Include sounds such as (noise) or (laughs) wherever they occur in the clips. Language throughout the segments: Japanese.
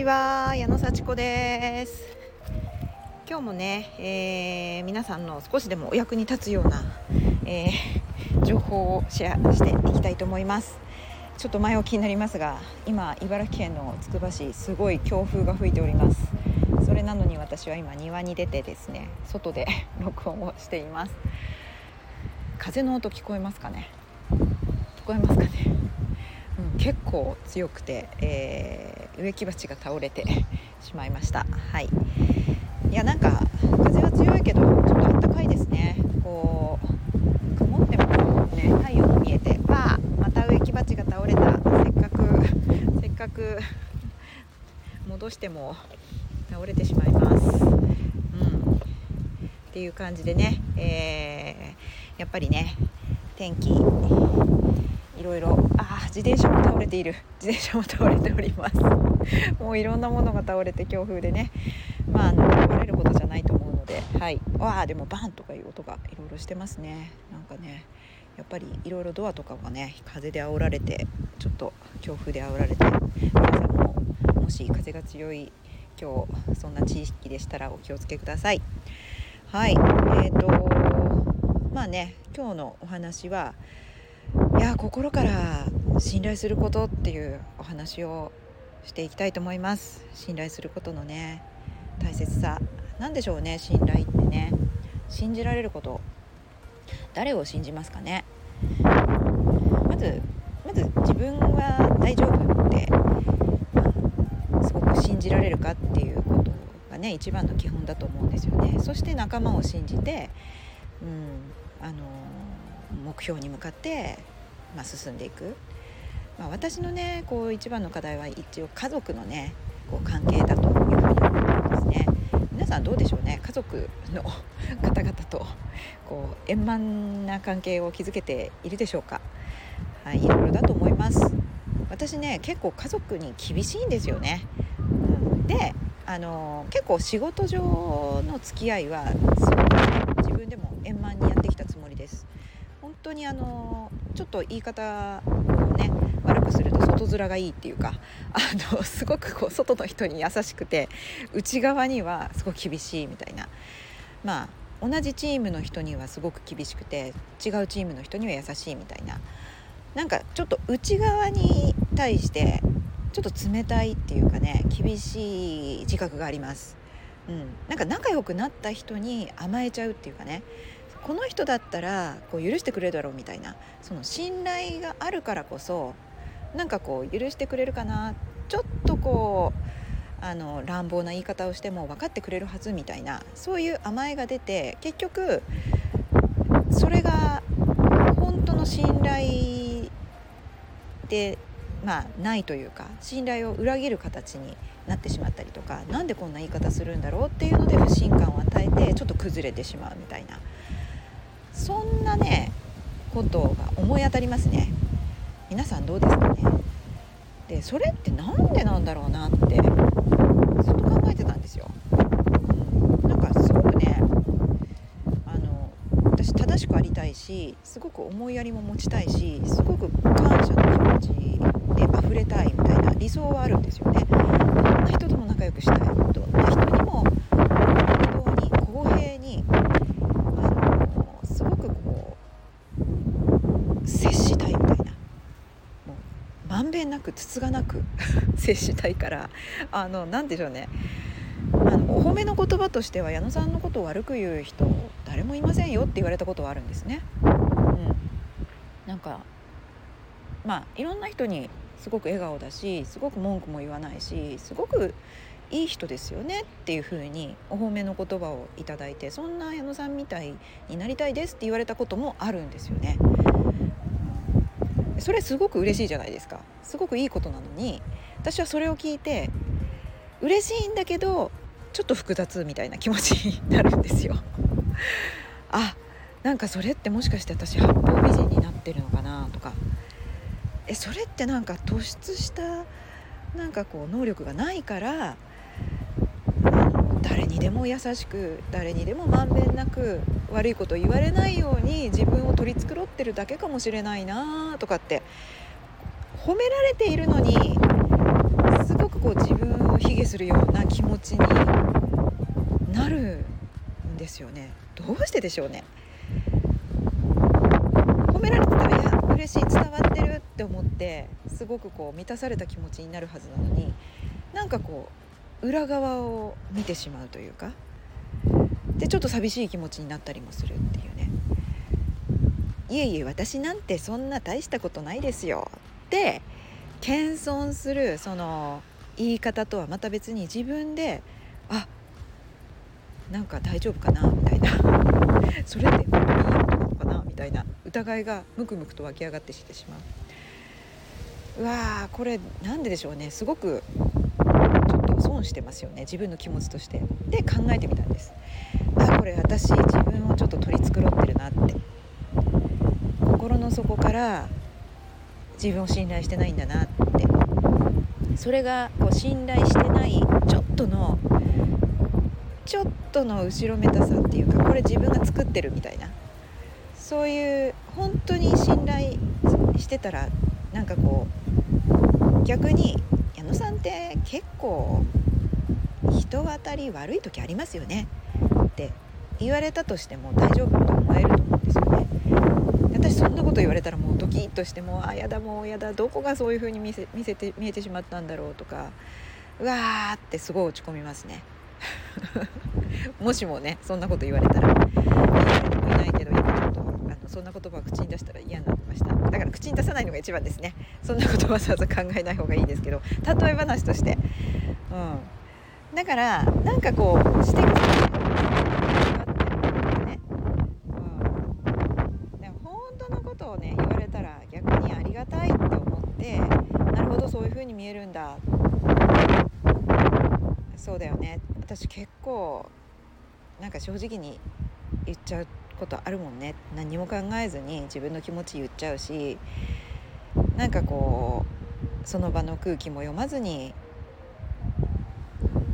ちは矢野幸子です。今日もね、えー、皆さんの少しでもお役に立つような、えー、情報をシェアしていきたいと思います。ちょっと前置きになりますが今茨城県のつくば市すごい強風が吹いております。それなのに私は今庭に出てですね外で (laughs) 録音をしています。風の音聞こえますかね？聞こえますかね、うん、結構強くて、えー、植木鉢が倒れて (laughs) しまいました。はい。いやなんか風は強いけどちょっと暖かいですね。こう曇ってもね太陽も見えてわあまた植木鉢が倒れた。せっかく (laughs) せっかく (laughs) 戻しても倒れてしまいます。うん。っていう感じでね、えー、やっぱりね天気いろいろ自転車も倒れている。自転車も倒れております。もういろんなものが倒れて強風でね。まああの壊れることじゃないと思うので。はい。わあでもバンとかいう音がいろいろしてますね。なんかねやっぱりいろいろドアとかがね風で煽られてちょっと強風で煽られて皆さんももし風が強い今日そんな地域でしたらお気をつけください。はい。えーとまあね今日のお話はいや心から信頼することっていうお話をしていきたいと思います。信頼することのね大切さ。何でしょうね信頼ってね。信じられること。誰を信じますかね。まずまず自分は大丈夫って、まあ、すごく信じられるかっていうことがね一番の基本だと思うんですよね。そして仲間を信じて、うん、あの目標に向かって、まあ、進んでいく、まあ、私のねこう一番の課題は一応家族のねこう関係だというふうに思ってますね。皆さんどうでしょうね家族の (laughs) 方々とこう円満な関係を築けているでしょうか。はい、いろいろだと思います。私ね結構家族に厳しいんですよね、うん、であの結構仕事上の付き合いはすごく自分でも円満にやってきたつもりです。本当にあのちょっと言い方をね悪くすると外面がいいっていうかあのすごくこう外の人に優しくて内側にはすごく厳しいみたいな。まあ同じチームの人にはすごく厳しくて違うチームの人には優しいみたいな。なんかちょっと内側に対してちょっと冷たいっていうかね厳しい自覚があります。うん、なんか仲良くなった人に甘えちゃうっていうかねこの人だったらこう許してくれるだろうみたいなその信頼があるからこそなんかこう許してくれるかな？ちょっとこうあの乱暴な言い方をしても分かってくれるはずみたいなそういう甘えが出て結局それが本当の信頼でまあないというか信頼を裏切る形になってしまったりとか何でこんな言い方するんだろうっていうので不信感を与えてちょっと崩れてしまうみたいな。そんなねことが思い当たりますね。皆さんどうですかね？でそれって何でなんだろうなってずっと考えてたんですよ、うん、なんかすごくねあの私正しくありたいしすごく思いやりも持ちたいしすごく感謝の気持ちで溢れたいみたいな理想はあるんですよね。どんな人とも仲良くしたいどんな人にも本当に公平にあのすごくこう接したいみたいなもうまんべんなくつつがなく (laughs) 接したいからあの何でしょうねあのお褒めの言葉としては矢野さんのことを悪く言う人誰もいませんよって言われたことはあるんですね。うん、なんかまあいろんな人にすごく笑顔だしすごく文句も言わないしすごくいい人ですよねっていう風にお褒めの言葉をいただいてそんな矢野さんみたいになりたいですって言われたこともあるんですよね。それすごく嬉しいじゃないですかすごくいいことなのに私はそれを聞いて嬉しいんだけどちょっと複雑みたいな気持ちになるんですよ。(laughs) あなんかそれってもしかして私八方美人になってるのかなとかえそれってなんか突出したなんかこう能力がないからでも優しく誰にでもまんべんなく悪いこと言われないように自分を取り繕ってるだけかもしれないなとかって褒められているのにすごくこう自分を卑下するような気持ちになるんですよね。どうしてでしょうね。褒められてたらいや嬉しい伝わってるって思ってすごくこう満たされた気持ちになるはずなのになんかこう裏側を見てしまうというかでちょっと寂しい気持ちになったりもするっていうね。いえいえ私なんてそんな大したことないですよ。って謙遜するその言い方とはまた別に自分であなんか大丈夫かなみたいな。(laughs) それっていいことなのかなみたいな。疑いがムクムクと湧き上がってしてしまう。うわーこれなんででしょうね。すごく損してますよね。自分の気持ちとして。で考えてみたんです。あこれ私自分をちょっと取り繕ってるなって。心の底から自分を信頼してないんだなって。それがこう信頼してないちょっとのちょっとの後ろめたさっていうかこれ自分が作ってるみたいな。そういう本当に信頼してたらなんかこう逆にって結構人当たり悪い時ありますよね。って言われたとしても大丈夫と思えると思うんですよね。私そんなこと言われたらもうドキッとしてもあやだもうやだどこがそういう風に見せ見せて見えてしまったんだろうとかうわーってすごい落ち込みますね。(laughs) もしもねそんなこと言われたら。言われてもいないけど今ちょっとあのそんな言葉を口に出したら嫌なました。だから口に出さないのが一番ですね。そんなことわざわざ考えない方がいいですけど。例え話として。うん。だからなんかこう指摘見えるんだ。そうだよね。私結構なんか正直に言っちゃうことあるもんね何も考えずに自分の気持ち言っちゃうしなんかこうその場の空気も読まずに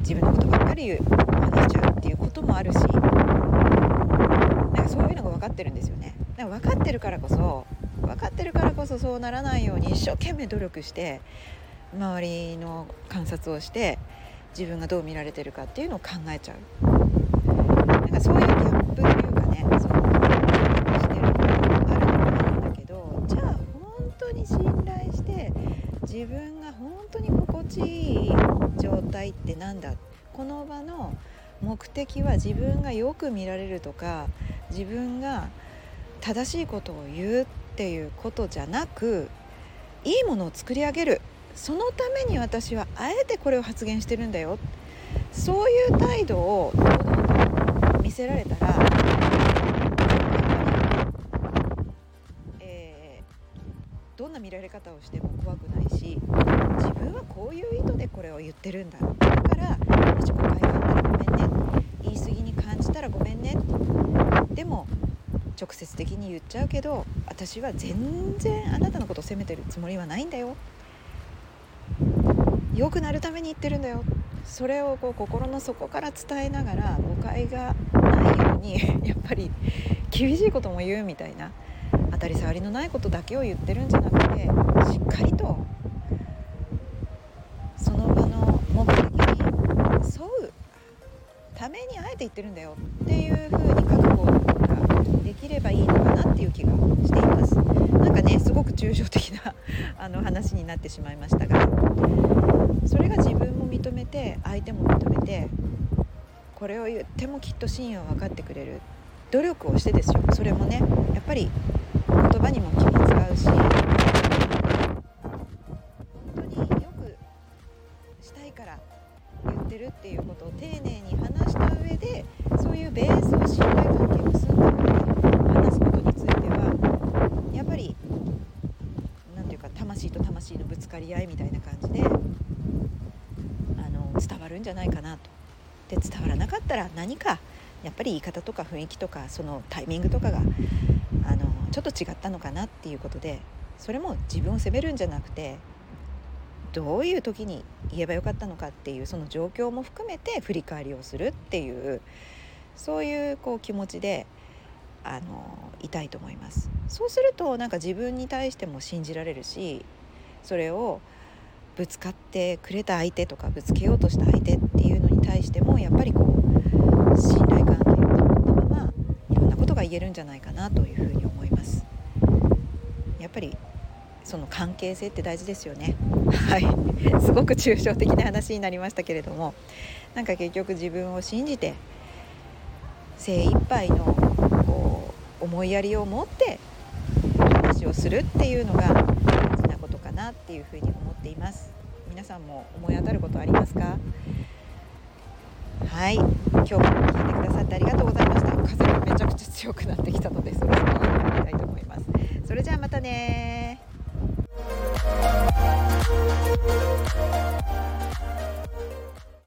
自分のことばっかり話しちゃうっていうこともあるしなんかそういうのが分かってるんですよね。だから分かってるからこそ分かってるからこそそうならないように一生懸命努力して周りの観察をして自分がどう見られてるかっていうのを考えちゃうなんかそういうギャップというかねそのしてることがあるのもいいんだけどじゃあ本当に信頼して自分が本当に心地いい状態って何だ？この場の目的は自分がよく見られるとか自分が正しいことを言うっていうことじゃなくいいものを作り上げる。そのために私はあえてこれを発言してるんだよ。そういう態度を見せられたら、見られ方をしても怖くないし自分はこういう意図でこれを言ってるんだ。だからもし誤解があったらごめんね言い過ぎに感じたらごめんねでも直接的に言っちゃうけど私は全然あなたのことを責めてるつもりはないんだよ。良くなるために言ってるんだよ。それをこう心の底から伝えながら誤解がないようにやっぱり厳しいことも言うみたいな。たり障りのないことだけを言ってるんじゃなくてしっかりとその場の目的に沿うためにあえて言ってるんだよっていうふうに覚悟ができればいいのかなっていう気がしています。なんかねすごく抽象的な (laughs) あの話になってしまいましたがそれが自分も認めて相手も認めてこれを言ってもきっと真意は分かってくれる努力をしてですよ。それもねやっぱり葉にも気も使うし本当によくしたいから言ってるっていうことを丁寧に話した上でそういうベースを信頼関係を結んだ上で話すことについてはやっぱり何ていうか魂と魂のぶつかり合いみたいな感じであの伝わるんじゃないかなと。で伝わらなかったら何かやっぱり言い方とか雰囲気とかそのタイミングとかがあのちょっと違ったのかなっていうことでそれも自分を責めるんじゃなくてどういう時に言えばよかったのかっていうその状況も含めて振り返りをするっていうそういうこう気持ちであのいたいと思います。そうするとなんか自分に対しても信じられるしそれをぶつかってくれた相手とかぶつけようとした相手っていうのに対してもやっぱりこう信頼関係を保ったままいろんなことが言えるんじゃないかなというふうに。やっぱりその関係性って大事ですよね。はい、すごく抽象的な話になりましたけれども、なんか結局自分を信じて精一杯のこう思いやりを持って話をするっていうのが大事なことかなっていうふうに思っています。皆さんも思い当たることありますか？はい。今日も聞いてくださってありがとうございました。風がめちゃくちゃ強くなってきたのでそろそろ。たいと思います。それじゃあまたね